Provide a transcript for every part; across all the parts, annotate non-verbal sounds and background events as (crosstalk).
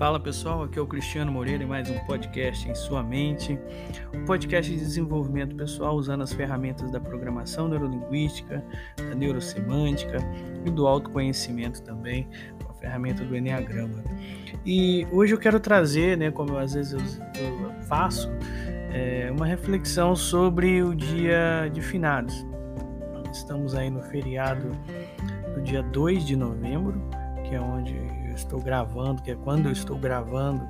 Fala pessoal, aqui é o Cristiano Moreira e mais um podcast em sua mente, um podcast de desenvolvimento pessoal usando as ferramentas da programação neurolinguística, da neurosemântica e do autoconhecimento também, com a ferramenta do Enneagrama. E hoje eu quero trazer, né, como às vezes eu, faço, é, uma reflexão sobre o dia de finados. Estamos aí no feriado do dia 2 de novembro, que é onde estou gravando, que é quando eu estou gravando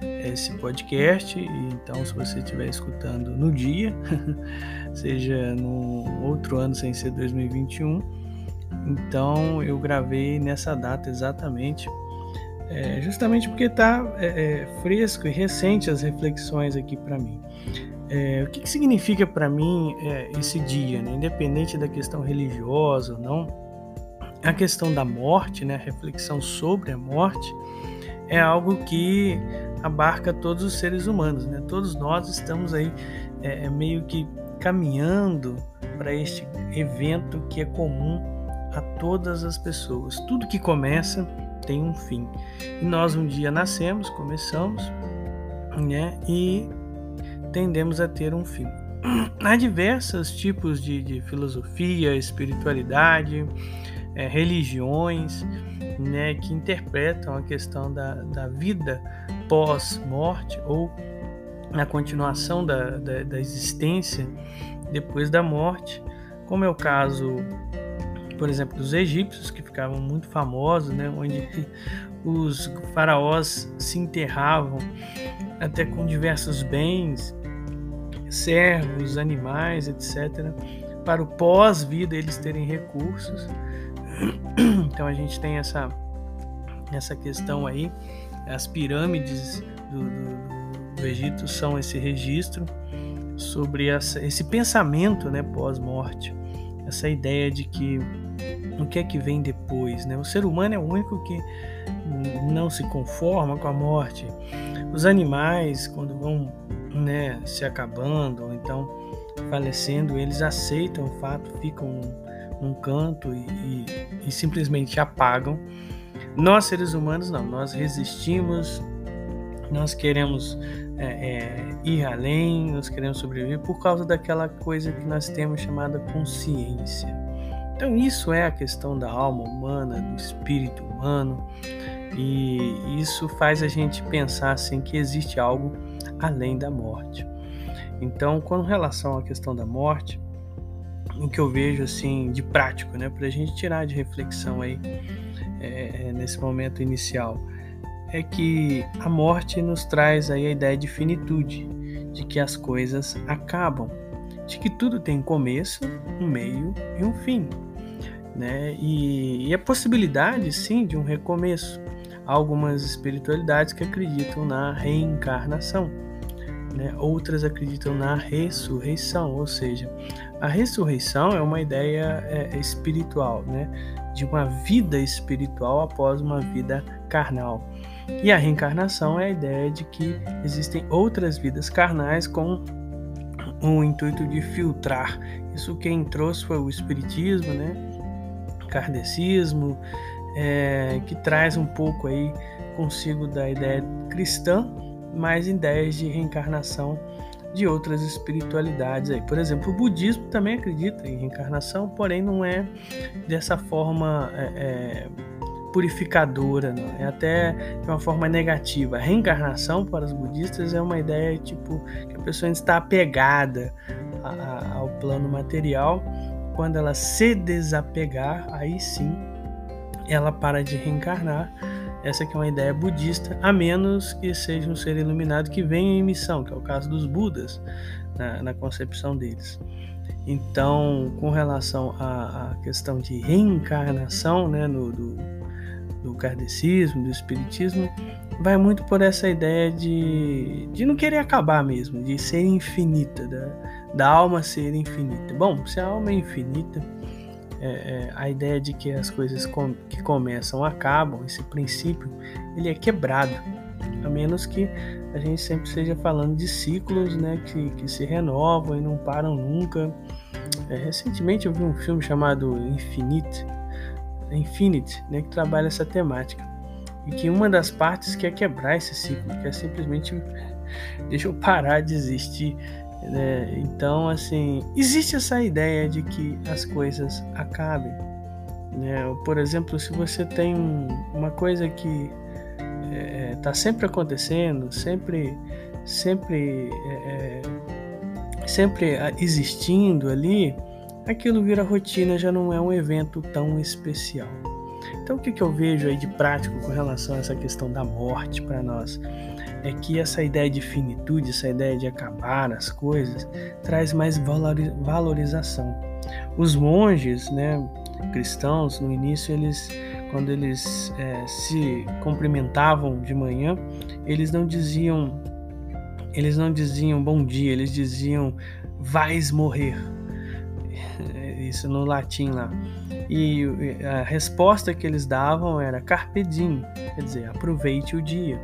esse podcast. Então, se você estiver escutando no dia, (laughs) seja no outro ano sem ser 2021, então eu gravei nessa data exatamente. É, justamente porque está é, é, fresco e recente as reflexões aqui para mim. É, o que, que significa para mim é, esse dia, né? independente da questão religiosa ou não? A questão da morte, né, a reflexão sobre a morte, é algo que abarca todos os seres humanos, né? Todos nós estamos aí é, é meio que caminhando para este evento que é comum a todas as pessoas. Tudo que começa tem um fim. E nós um dia nascemos, começamos, né? E tendemos a ter um fim. Há diversos tipos de, de filosofia, espiritualidade, é, religiões né, que interpretam a questão da, da vida pós-morte ou a continuação da, da, da, existência depois da morte, como é o caso, por exemplo, dos egípcios, que ficavam muito famosos, né, onde (laughs) os faraós se enterravam até com diversos bens, servos, animais, etc., para o pós-vida eles terem recursos (clears throat) então a gente tem essa, essa questão aí. As pirâmides do, do, do Egito são esse registro sobre essa, esse pensamento né, pós-morte, essa ideia de que o que é que vem depois. Né? O ser humano é o único que não se conforma com a morte. Os animais, quando vão né, se acabando ou então falecendo, eles aceitam o fato, ficam num canto e, e, e simplesmente apagam. Nós, seres humanos, não, nós resistimos, nós queremos é, é, ir além, nós queremos sobreviver por causa daquela coisa que nós temos chamada consciência. Então, isso é a questão da alma humana, do espírito humano, e isso faz a gente pensar assim que existe algo além da morte. Então, com relação à questão da morte, o que eu vejo assim de prático, né, para a gente tirar de reflexão aí é, é, nesse momento inicial, é que a morte nos traz aí a ideia de finitude, de que as coisas acabam, de que tudo tem começo, um meio e um fim, né? E, e a possibilidade, sim, de um recomeço. Há algumas espiritualidades que acreditam na reencarnação né? outras acreditam na ressurreição, ou seja, a ressurreição é uma ideia é, espiritual, né? de uma vida espiritual após uma vida carnal. E a reencarnação é a ideia de que existem outras vidas carnais com o intuito de filtrar. Isso quem trouxe foi o Espiritismo, né? Kardecismo, é, que traz um pouco aí consigo da ideia cristã mais ideias de reencarnação de outras espiritualidades aí. Por exemplo, o budismo também acredita em reencarnação, porém não é dessa forma é, é, purificadora, não. é até de uma forma negativa. A reencarnação para os budistas é uma ideia tipo que a pessoa está apegada a, a, ao plano material. Quando ela se desapegar, aí sim ela para de reencarnar essa aqui é uma ideia budista, a menos que seja um ser iluminado que venha em missão, que é o caso dos Budas, na, na concepção deles. Então, com relação à, à questão de reencarnação, né, no, do, do kardecismo, do espiritismo, vai muito por essa ideia de, de não querer acabar mesmo, de ser infinita, da, da alma ser infinita. Bom, se a alma é infinita, é, é, a ideia de que as coisas com, que começam acabam, esse princípio, ele é quebrado, a menos que a gente sempre esteja falando de ciclos né, que, que se renovam e não param nunca. É, recentemente eu vi um filme chamado Infinite, Infinite né, que trabalha essa temática. e que uma das partes quer quebrar esse ciclo, quer simplesmente (laughs) deixa eu parar de existir. Né? Então, assim, existe essa ideia de que as coisas acabem. Né? Por exemplo, se você tem uma coisa que está é, sempre acontecendo, sempre, sempre, é, é, sempre existindo ali, aquilo vira rotina, já não é um evento tão especial. Então, o que, que eu vejo aí de prático com relação a essa questão da morte para nós? É que essa ideia de finitude, essa ideia de acabar as coisas, traz mais valorização. Os monges, né, cristãos, no início, eles, quando eles é, se cumprimentavam de manhã, eles não diziam, eles não diziam bom dia, eles diziam vais morrer. (laughs) Isso no latim lá. E a resposta que eles davam era carpe diem, quer dizer, aproveite o dia.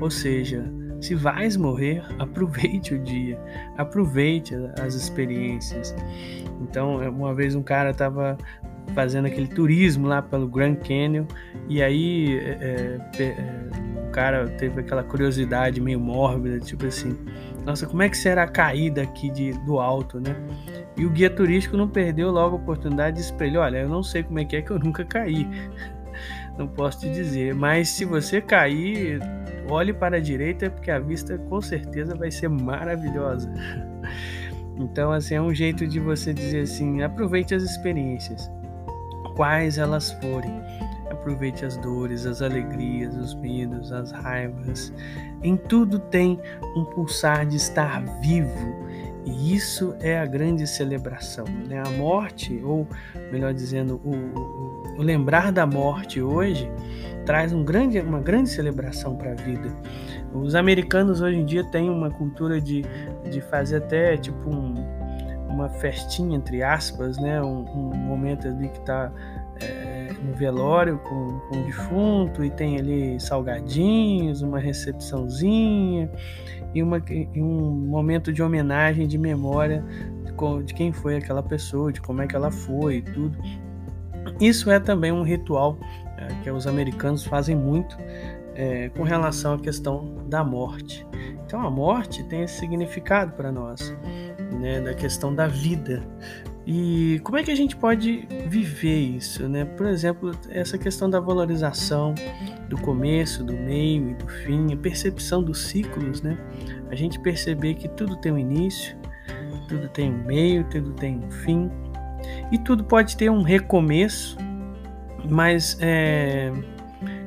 Ou seja, se vais morrer, (laughs) aproveite o dia, aproveite as experiências. Então, uma vez um cara estava fazendo aquele turismo lá pelo Grand Canyon e aí é, é, é, o cara teve aquela curiosidade meio mórbida, tipo assim, nossa, como é que será a caída aqui de, do alto, né? E o guia turístico não perdeu logo a oportunidade de espelhar, olha, eu não sei como é que é que eu nunca caí. (laughs) Não posso te dizer, mas se você cair, olhe para a direita porque a vista com certeza vai ser maravilhosa. (laughs) Então, assim, é um jeito de você dizer assim: aproveite as experiências, quais elas forem. Aproveite as dores, as alegrias, os medos, as raivas. Em tudo tem um pulsar de estar vivo e isso é a grande celebração. Né? A morte, ou melhor dizendo, o, o, lembrar da morte hoje, traz um grande, uma grande celebração para a vida. Os americanos hoje em dia têm uma cultura de, de fazer até tipo um, uma festinha, entre aspas, né? um, um momento ali que está é, no velório com, com o defunto e tem ali salgadinhos, uma recepçãozinha e, uma, um momento de homenagem, de memória de, de quem foi aquela pessoa, de como é que ela foi e tudo. Isso é também um ritual é, que os americanos fazem muito é, com relação à questão da morte. Então a morte tem esse significado para nós, né, da questão da vida. E como é que a gente pode viver isso, né? Por exemplo, essa questão da valorização do começo, do meio e do fim, a percepção dos ciclos, né? A gente perceber que tudo tem um início, tudo tem um meio, tudo tem um fim e tudo pode ter um recomeço, mas é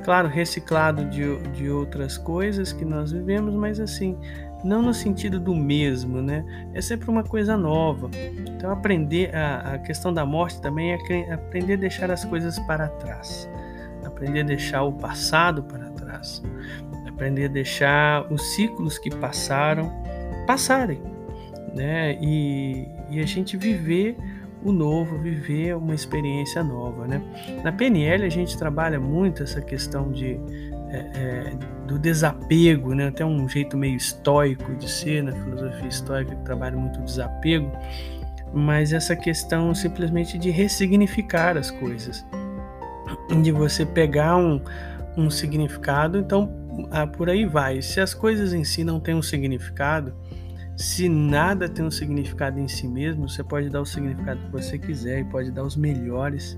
claro, reciclado de, de outras coisas que nós vivemos, mas assim, não no sentido do mesmo, né? É sempre uma coisa nova. Então, aprender a, a questão da morte também é aprender a deixar as coisas para trás, aprender a deixar o passado para trás, aprender a deixar os ciclos que passaram passarem, né? E, e a gente viver o novo, viver uma experiência nova, né? Na PNL a gente trabalha muito essa questão de é, é, do desapego, né? até um jeito meio estoico de ser, na filosofia estoica que trabalha muito o desapego, mas essa questão simplesmente de ressignificar as coisas, de você pegar um, um significado, então ah, por aí vai. Se as coisas em si não têm um significado, se nada tem um significado em si mesmo, você pode dar o significado que você quiser e pode dar os melhores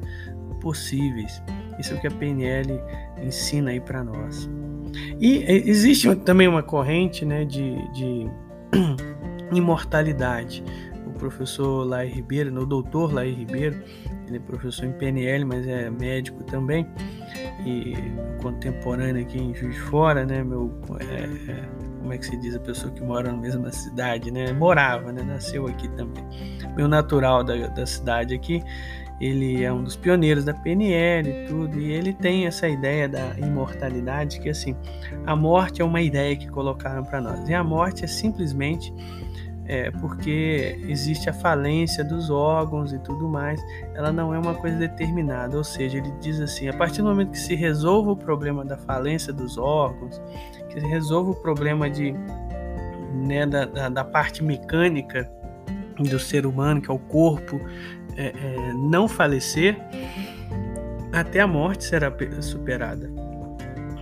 possíveis. Isso é o que a PNL ensina aí para nós. E existe também uma corrente né, de, de (clears throat) imortalidade. O professor Lai Ribeiro, o doutor Lai Ribeiro, ele é professor em PNL, mas é médico também, e contemporâneo aqui em Juiz de Fora, né, meu, é, é, como é que se diz, a pessoa que mora na mesma cidade, né, morava, né, nasceu aqui também, meu natural da, da cidade aqui, ele é um dos pioneiros da PNL e tudo, e ele tem essa ideia da imortalidade, que assim, a morte é uma ideia que colocaram para nós, e a morte é simplesmente é, porque existe a falência dos órgãos e tudo mais, ela não é uma coisa determinada, ou seja, ele diz assim, a partir do momento que se resolva o problema da falência dos órgãos, que se resolva o problema de, né, da, da, da parte mecânica do ser humano, que é o corpo, é, é, não falecer, até a morte será superada.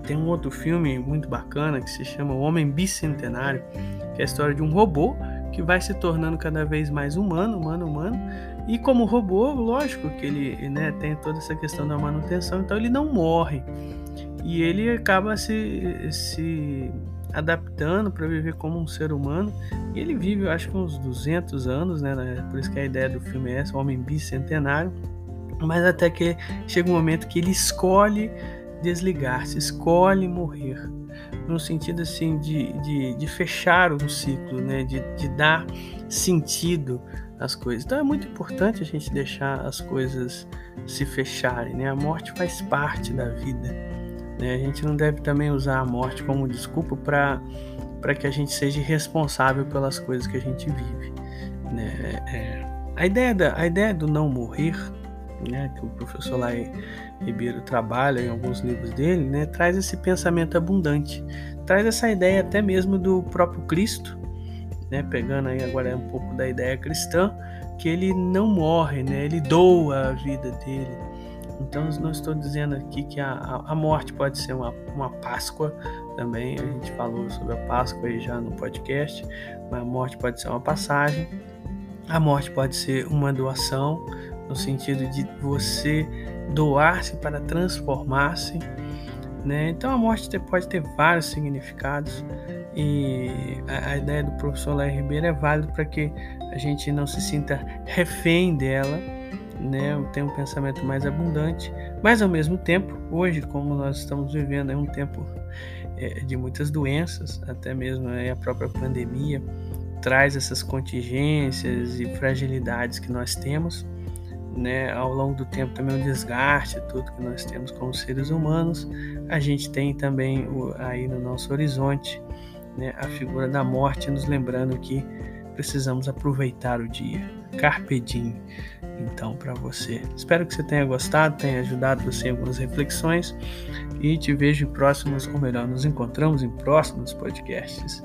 tem um outro filme muito bacana que se chama O Homem Bicentenário, que é a história de um robô que vai se tornando cada vez mais humano, humano, humano. E como robô, lógico que ele né, tem toda essa questão da manutenção, então ele não morre. E ele acaba se, se adaptando para viver como um ser humano. E ele vive, eu acho que uns 200 anos, né? Por isso que a ideia do filme é essa, o homem bicentenário. Mas até que chega um momento que ele escolhe desligar-se, escolhe morrer. No sentido assim de, de, de fechar um ciclo, né? de, de dar sentido às coisas. Então é muito importante a gente deixar as coisas se fecharem. Né? A morte faz parte da vida. Né? A gente não deve também usar a morte como desculpa para que a gente seja responsável pelas coisas que a gente vive. Né? É, a, ideia da, a ideia do não morrer, né, que o professor Lai Ribeiro trabalha em alguns livros dele, né, traz esse pensamento abundante, traz essa ideia até mesmo do próprio Cristo, né, pegando aí agora um pouco da ideia cristã, que ele não morre, né, ele doa a vida dele então, não estou dizendo aqui que a, a morte pode ser uma, uma Páscoa também. A gente falou sobre a Páscoa aí já no podcast, mas a morte pode ser uma passagem. A morte pode ser uma doação, no sentido de você doar-se para transformar-se. Né? Então, a morte pode ter vários significados e a, a ideia do professor Larry Ribeiro é válida para que a gente não se sinta refém dela né, tem um pensamento mais abundante, mas ao mesmo tempo, hoje, como nós estamos vivendo, é um tempo é, de muitas doenças, até mesmo a própria pandemia traz essas contingências e fragilidades que nós temos, né, ao longo do tempo também o desgaste, tudo que nós temos como seres humanos, a gente tem também o, aí no nosso horizonte né, a figura da morte, nos lembrando que precisamos aproveitar o dia. Carpe diem então para você. Espero que você tenha gostado, tenha ajudado você em algumas reflexões e te vejo em próximos, ou melhor, nos encontramos em próximos podcasts.